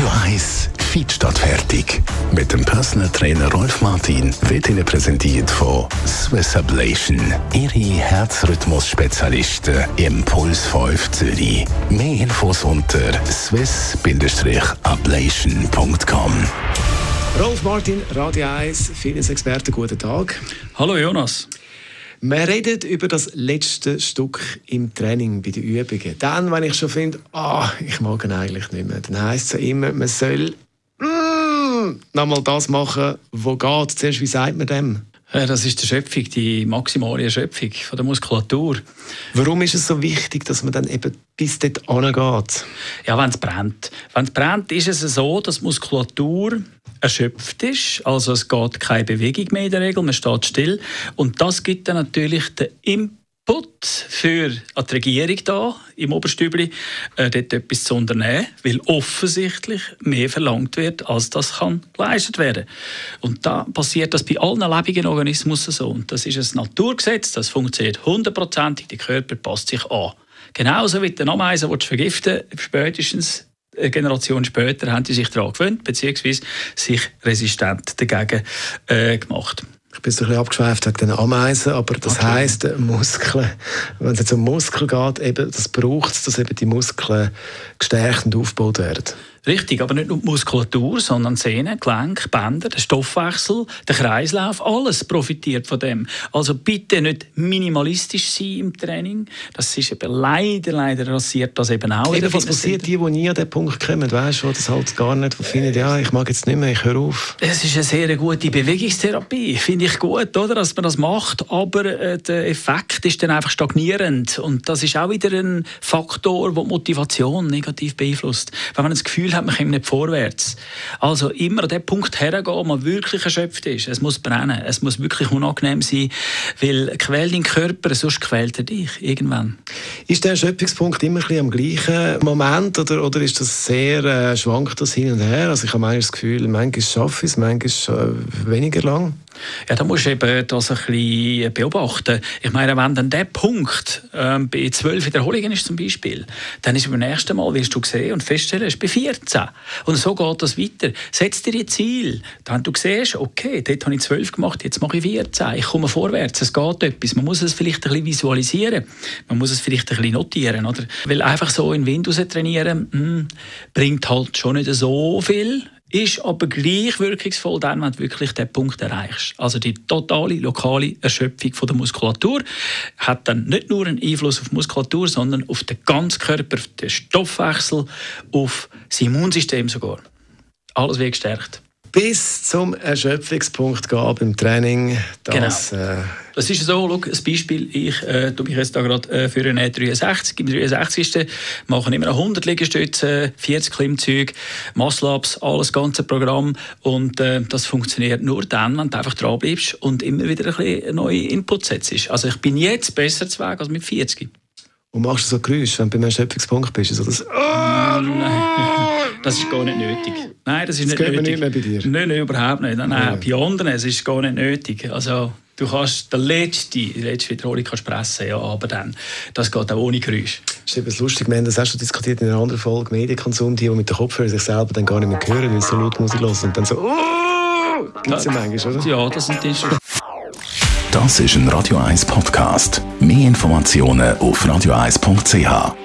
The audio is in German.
Radio 1 Feed statt fertig. Mit dem Personal Trainer Rolf Martin wird Ihnen präsentiert von Swiss Ablation. Ihre Herzrhythmus-Spezialisten im Puls 5 Zürich. Mehr Infos unter swiss-ablation.com. Rolf Martin, Radio 1, Fitness-Experte, guten Tag. Hallo Jonas. Wir reden über das letzte Stück im Training bei den Übungen. Dann, wenn ich schon finde, ah, ich mag ihn eigentlich nicht mehr, dann heisst es ja immer, man soll mm, nochmal das machen, was geht. Zuerst, wie sagt man dem? Ja, das ist die Schöpfung, die maximale Erschöpfung von der Muskulatur. Warum ist es so wichtig, dass man dann eben bis dort angeht? Ja, wenn es brennt. Wenn es brennt, ist es so, dass Muskulatur erschöpft ist. Also es geht keine Bewegung mehr in der Regel, man steht still. Und das gibt dann natürlich den Impuls für die Regierung da im Oberstübli, äh, dort etwas zu unternehmen, weil offensichtlich mehr verlangt wird, als das kann geleistet werden. Und da passiert das bei allen lebenden Organismen so. Und das ist ein Naturgesetz, das funktioniert hundertprozentig, der Körper passt sich an. Genauso wie der Ameisen, die vergiften, spätestens Generation später haben die sich daran gewöhnt, beziehungsweise sich resistent dagegen äh, gemacht. Ich bin so ein bisschen abgeschweift wegen den Ameisen, aber das okay. heisst, Muskeln, wenn es jetzt um Muskeln geht, eben, das braucht es, dass eben die Muskeln gestärkt und aufgebaut werden. Richtig, aber nicht nur die Muskulatur, sondern Sehnen, Gelenke, Bänder, der Stoffwechsel, der Kreislauf, alles profitiert von dem. Also bitte nicht minimalistisch sein im Training. Das ist eben leider, leider rassiert das eben auch. Eben, was passiert die, die nie an den Punkt kommen, weißt du, das halt gar nicht, die finden, ja, ich mag jetzt nicht mehr, ich höre auf. Es ist eine sehr gute Bewegungstherapie, finde ich gut, oder, dass man das macht, aber äh, der Effekt ist dann einfach stagnierend und das ist auch wieder ein Faktor, der die Motivation negativ beeinflusst. Wenn man das Gefühl Hat, man kommt nicht vorwärts. Also immer an den Punkt hergehen, wo man wirklich erschöpft ist. Es muss brennen, es muss wirklich unangenehm sein, weil quält dein Körper, sonst quält er dich irgendwann. Ist der Erschöpfungspunkt immer ein am gleichen Moment oder, oder ist das sehr, äh, schwankt das hin und her? Also ich habe manchmal das Gefühl, manchmal schaffe ich es, manchmal äh, weniger lang. Ja, da musst du eben das ein bisschen beobachten. Ich meine, wenn dann der Punkt ähm, bei zwölf Wiederholungen ist zum Beispiel, dann ist beim nächsten Mal, wirst du sehen und feststellen, es ist bei 14. Und so geht das weiter. Setz dir ein Ziel. Dann du siehst, okay, dort habe ich zwölf gemacht, jetzt mache ich 14. Ich komme vorwärts, es geht etwas. Man muss es vielleicht ein bisschen visualisieren. Man muss es vielleicht ein bisschen notieren. Oder? Weil einfach so in Windows trainieren, mh, hm, bringt halt schon nicht so viel ist aber gleich wirkungsvoll dann, wenn du wirklich den Punkt erreichst. Also die totale lokale Erschöpfung von der Muskulatur hat dann nicht nur einen Einfluss auf die Muskulatur, sondern auf den ganzen Körper, auf den Stoffwechsel, auf das Immunsystem sogar. Alles wird gestärkt bis zum Erschöpfungspunkt gehen beim Training. Das, genau. äh, das ist so, schau, ein Beispiel, ich äh, mich jetzt da gerade äh, für eine 63, im 63. machen immer 100 Liegestützen, 40 Klimmzüge, Muscle-Ups, alles ganze Programm und äh, das funktioniert nur dann, wenn du einfach dran bleibst und immer wieder ein bisschen neue Inputs setzt. Also ich bin jetzt besser zu Weg als mit 40. Und machst du so Geräusche, wenn du beim Erschöpfungspunkt bist? Also das, oh, das ist gar nicht nötig. Nein, das ist das nicht nötig. nicht mehr bei dir? Nein, nein überhaupt nicht. Nein, nein, bei anderen es ist gar nicht nötig. Also, du kannst den letzte, die letzte Wiederholung kannst pressen, ja, aber dann, das geht auch ohne Geräusch. Das ist eben lustig, wir haben das auch schon diskutiert in einer anderen Folge, Medienkonsum, die, die mit den Kopfhörern sich selber dann gar nicht mehr hören, weil sie so laut Musik hören und dann so, oh, gibt es ja manchmal, oder? Ja, das sind die Das ist ein Radio 1 Podcast. Mehr Informationen auf radio1.ch.